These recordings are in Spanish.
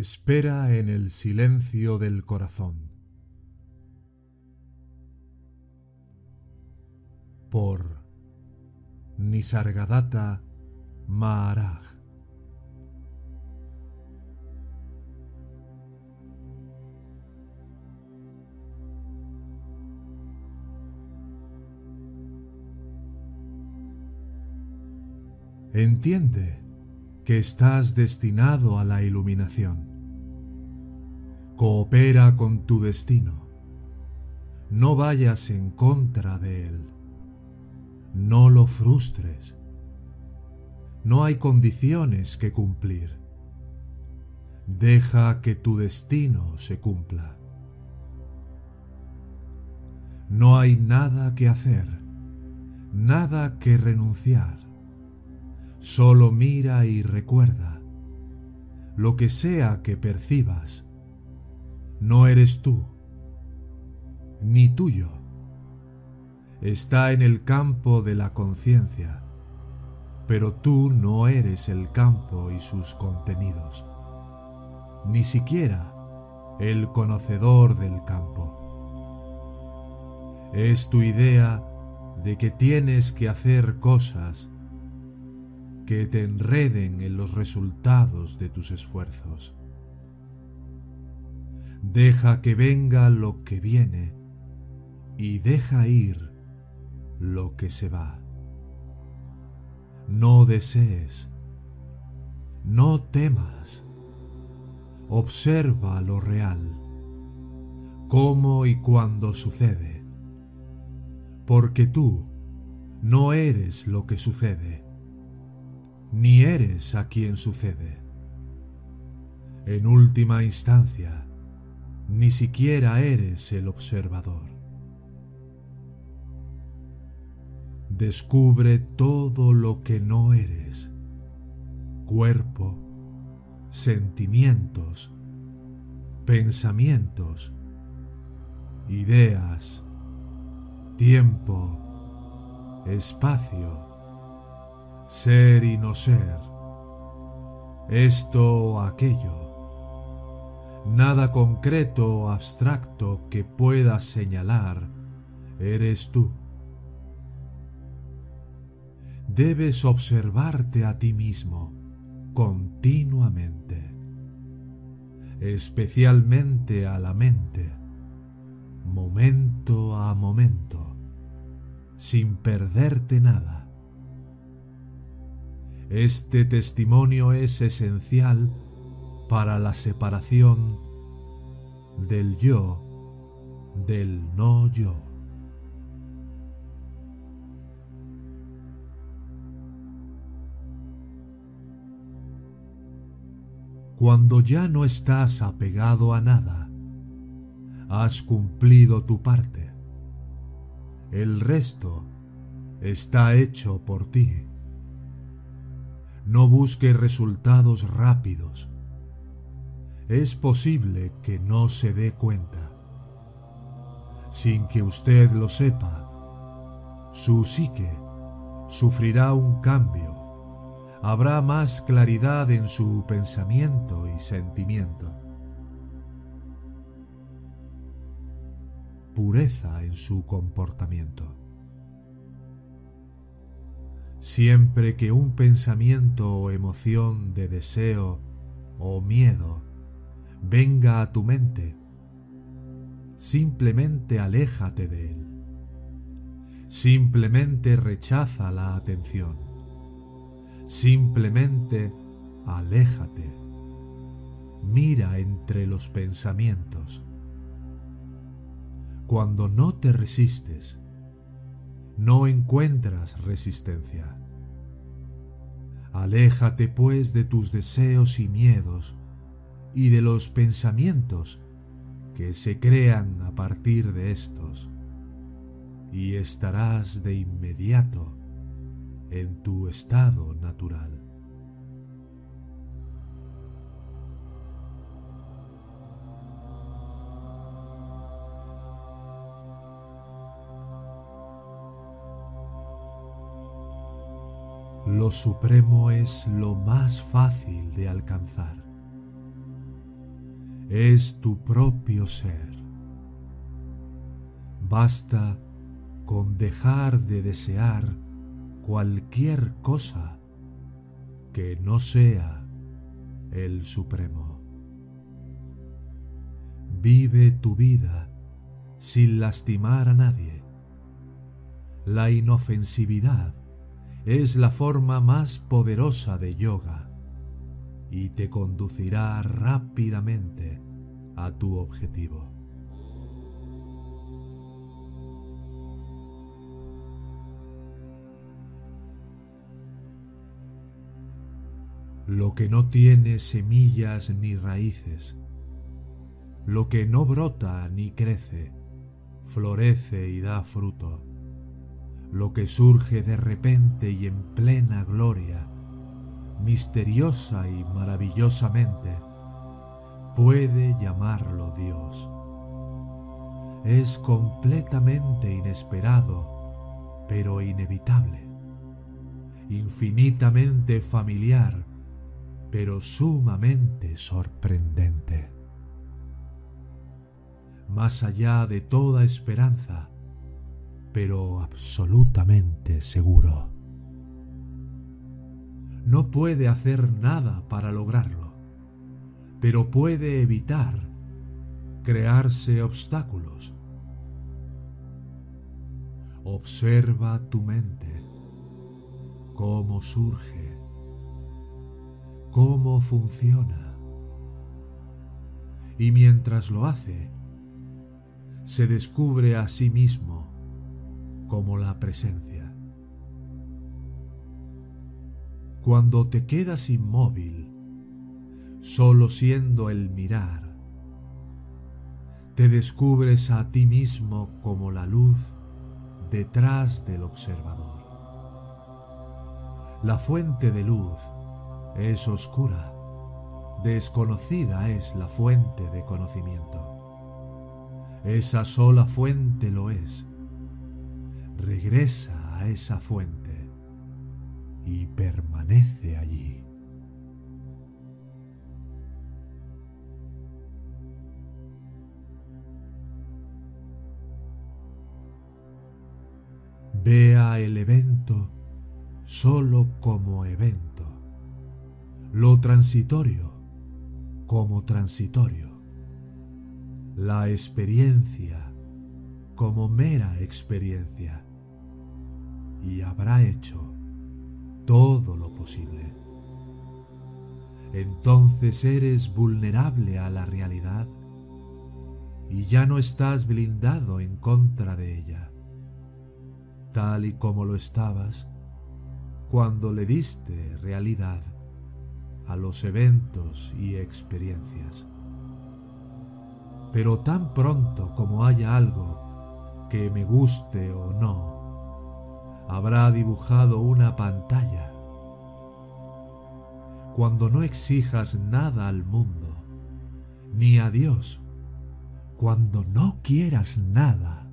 Espera en el silencio del corazón. Por Nisargadatta Maharaj. Entiende que estás destinado a la iluminación. Coopera con tu destino. No vayas en contra de él. No lo frustres. No hay condiciones que cumplir. Deja que tu destino se cumpla. No hay nada que hacer, nada que renunciar. Solo mira y recuerda, lo que sea que percibas, no eres tú, ni tuyo. Está en el campo de la conciencia, pero tú no eres el campo y sus contenidos, ni siquiera el conocedor del campo. Es tu idea de que tienes que hacer cosas que te enreden en los resultados de tus esfuerzos. Deja que venga lo que viene y deja ir lo que se va. No desees, no temas, observa lo real, cómo y cuándo sucede, porque tú no eres lo que sucede ni eres a quien sucede. En última instancia, ni siquiera eres el observador. Descubre todo lo que no eres. Cuerpo, sentimientos, pensamientos, ideas, tiempo, espacio ser y no ser, esto o aquello, nada concreto o abstracto que puedas señalar, eres tú. Debes observarte a ti mismo continuamente, especialmente a la mente, momento a momento, sin perderte nada este testimonio es esencial para la separación del yo del no yo. Cuando ya no estás apegado a nada, has cumplido tu parte. El resto está hecho por ti. No busque resultados rápidos. Es posible que no se dé cuenta. Sin que usted lo sepa, su psique sufrirá un cambio. Habrá más claridad en su pensamiento y sentimiento. Pureza en su comportamiento. Siempre que un pensamiento o emoción de deseo o miedo venga a tu mente, simplemente aléjate de él. Simplemente rechaza la atención. Simplemente aléjate. Mira entre los pensamientos. Cuando no te resistes, no encuentras resistencia. Aléjate pues de tus deseos y miedos y de los pensamientos que se crean a partir de estos, y estarás de inmediato en tu estado natural. Lo supremo es lo más fácil de alcanzar. Es tu propio ser. Basta con dejar de desear cualquier cosa que no sea el Supremo. Vive tu vida sin lastimar a nadie. La inofensividad es la forma más poderosa de yoga y te conducirá rápidamente a tu objetivo. Lo que no tiene semillas ni raíces, lo que no brota ni crece, florece y da fruto lo que surge de repente y en plena gloria, misteriosa y maravillosamente, puede llamarlo Dios. Es completamente inesperado, pero inevitable, infinitamente familiar, pero sumamente sorprendente. Más allá de toda esperanza, pero absolutamente seguro. No puede hacer nada para lograrlo, pero puede evitar crearse obstáculos. Observa tu mente, cómo surge, cómo funciona. Y mientras lo hace, se descubre a sí mismo como la presencia. Cuando te quedas inmóvil, solo siendo el mirar, te descubres a ti mismo como la luz detrás del observador. La fuente de luz es oscura, desconocida es la fuente de conocimiento. Esa sola fuente lo es, regresa a esa fuente y permanece allí. Vea el evento solo como evento, lo transitorio como transitorio, la experiencia como mera experiencia y habrá hecho todo lo posible. Entonces eres vulnerable a la realidad y ya no estás blindado en contra de ella, tal y como lo estabas cuando le diste realidad a los eventos y experiencias. Pero tan pronto como haya algo que me guste o no, habrá dibujado una pantalla. Cuando no exijas nada al mundo, ni a Dios, cuando no quieras nada,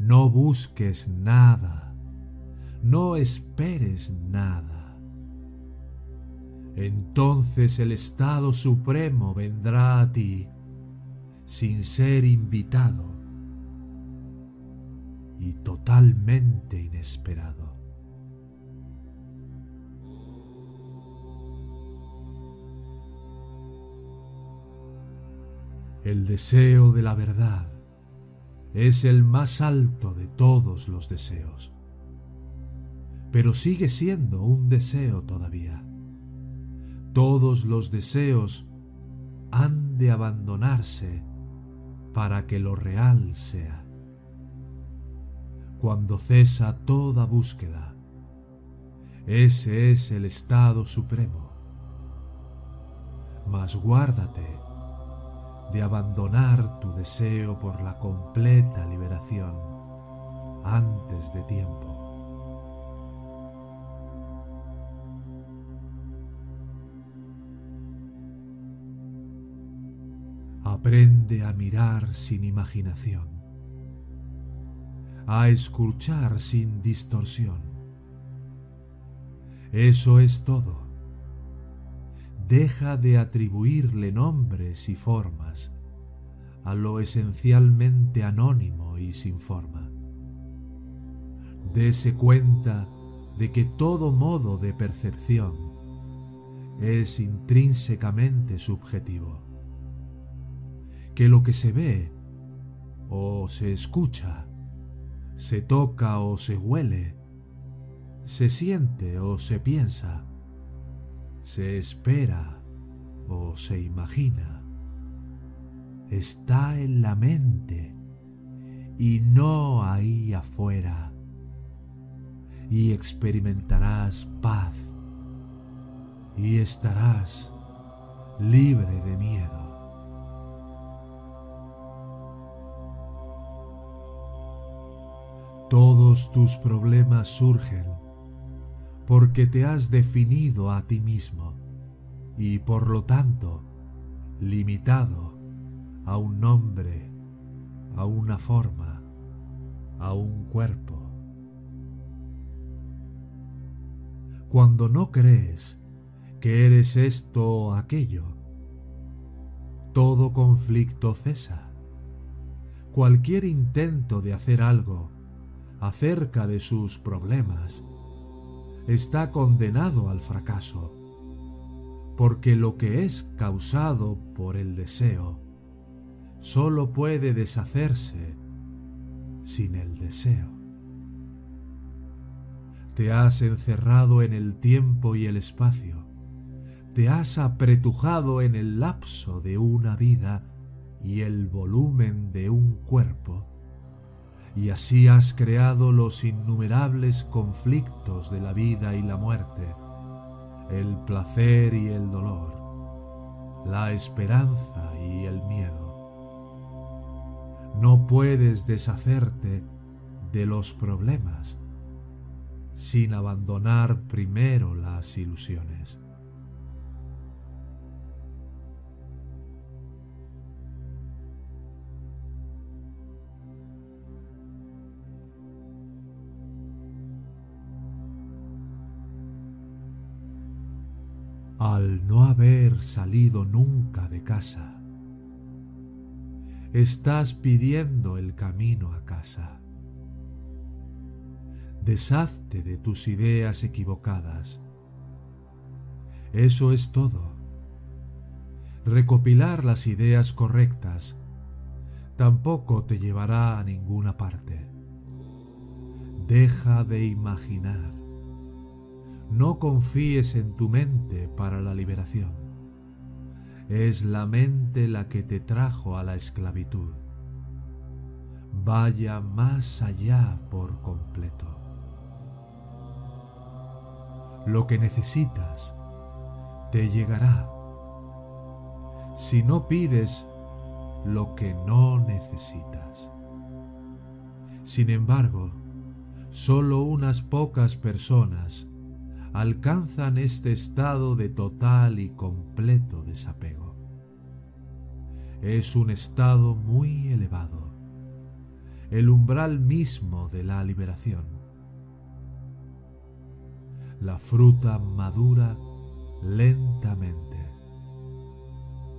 no busques nada, no esperes nada. Entonces el estado supremo vendrá a ti sin ser invitado y totalmente inesperado. El deseo de la verdad es el más alto de todos los deseos, pero sigue siendo un deseo todavía. Todos los deseos han de abandonarse para que lo real sea. Cuando cesa toda búsqueda, ese es el estado supremo. Mas guárdate de abandonar tu deseo por la completa liberación antes de tiempo. Aprende a mirar sin imaginación, a escuchar sin distorsión. Eso es todo. Deja de atribuirle nombres y formas a lo esencialmente anónimo y sin forma. Dese cuenta de que todo modo de percepción es intrínsecamente subjetivo que lo que se ve o se escucha, se toca o se huele, se siente o se piensa, se espera o se imagina, está en la mente y no ahí afuera, y experimentarás paz y estarás libre de miedo. Tus problemas surgen porque te has definido a ti mismo y por lo tanto limitado a un nombre, a una forma, a un cuerpo. Cuando no crees que eres esto o aquello, todo conflicto cesa. Cualquier intento de hacer algo acerca de sus problemas, está condenado al fracaso, porque lo que es causado por el deseo solo puede deshacerse sin el deseo. Te has encerrado en el tiempo y el espacio, te has apretujado en el lapso de una vida y el volumen de un cuerpo, y así has creado los innumerables conflictos de la vida y la muerte, el placer y el dolor, la esperanza y el miedo. No puedes deshacerte de los problemas sin abandonar primero las ilusiones. Al no haber salido nunca de casa. Estás pidiendo el camino a casa. Deshazte de tus ideas equivocadas. Eso es todo. Recopilar las ideas correctas tampoco te llevará a ninguna parte. Deja de imaginar. No confíes en tu mente para la liberación. Es la mente la que te trajo a la esclavitud. Vaya más allá por completo. Lo que necesitas te llegará. Si no pides lo que no necesitas. Sin embargo, solo unas pocas personas alcanzan este estado de total y completo desapego. Es un estado muy elevado, el umbral mismo de la liberación. La fruta madura lentamente,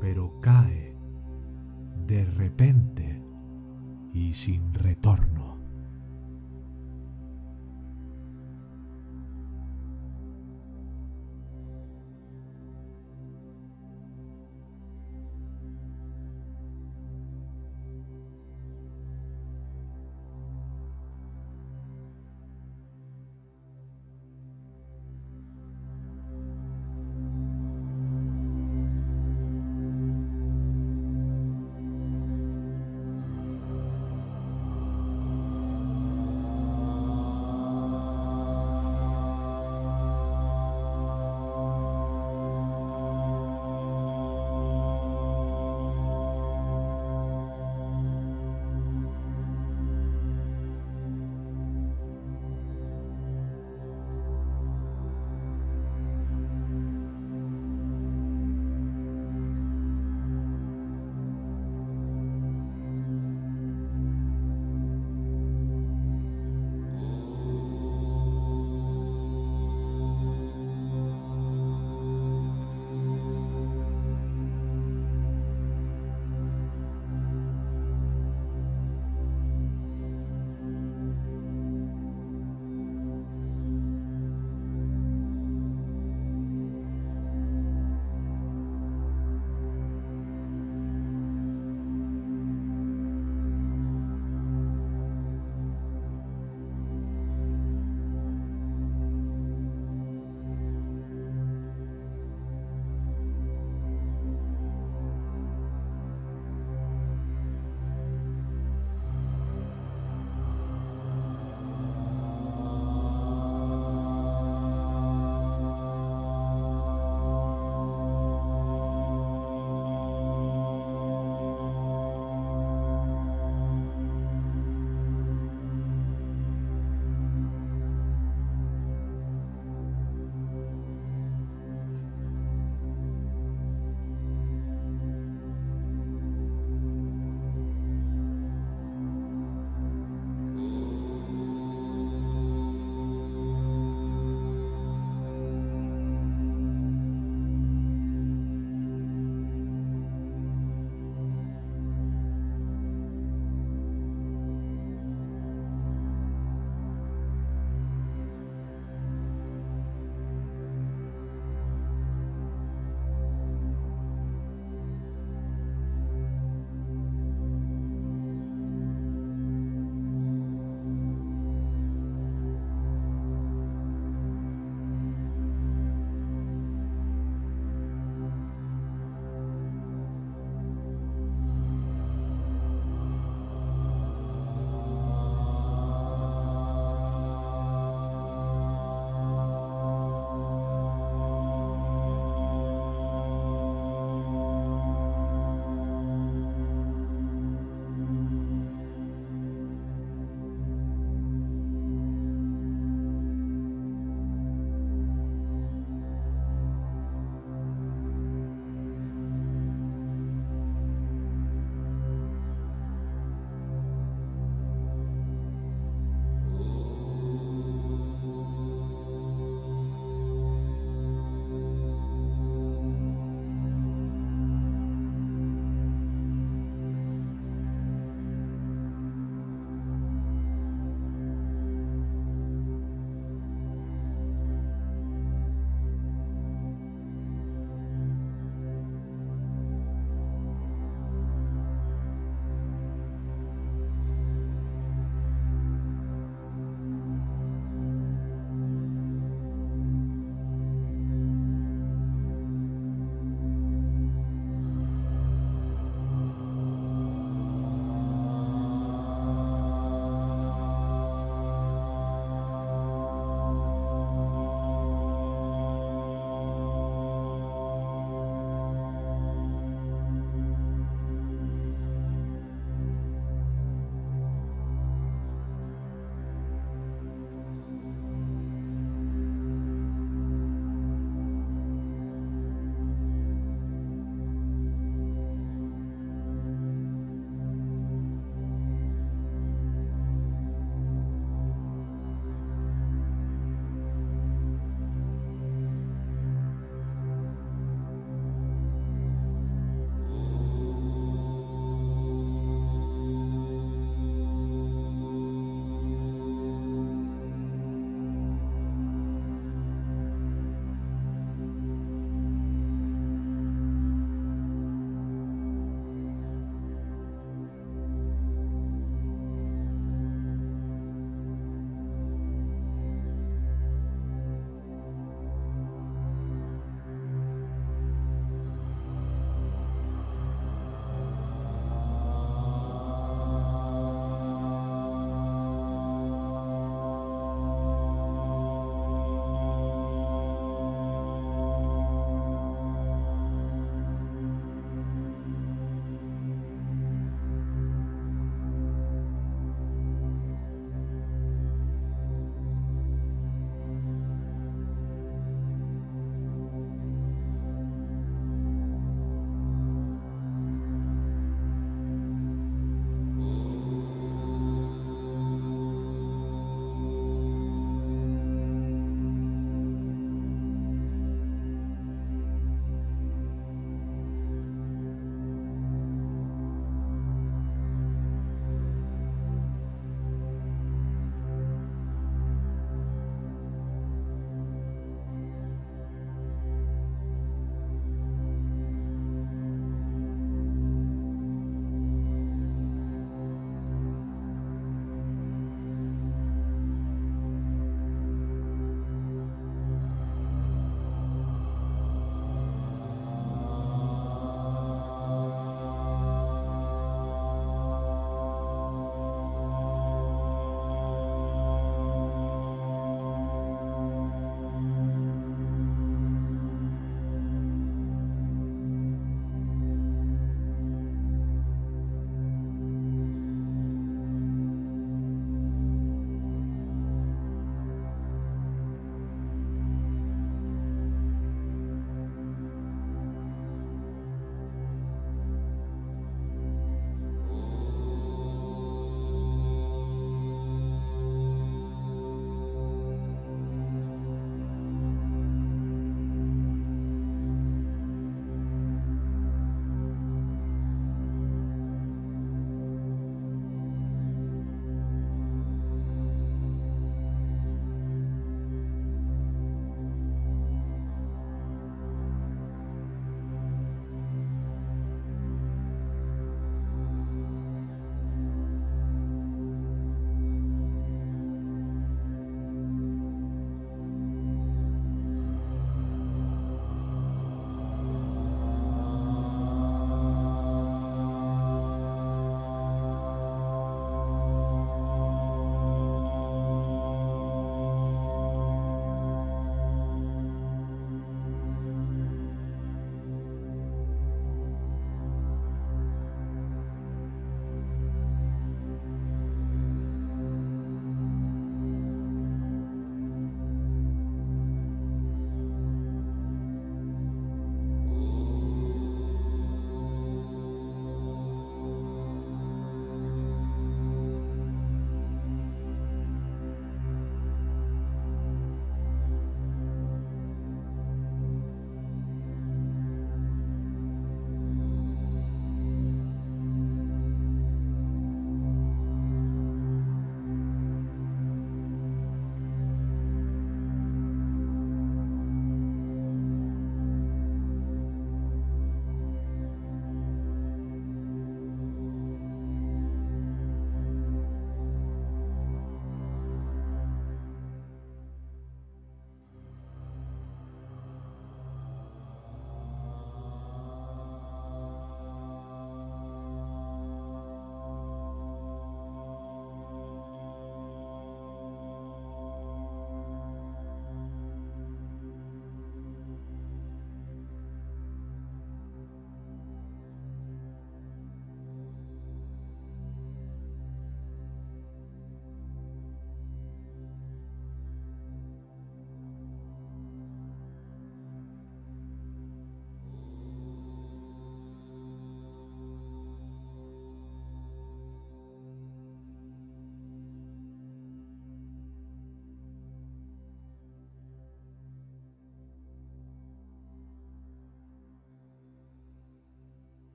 pero cae de repente y sin retorno.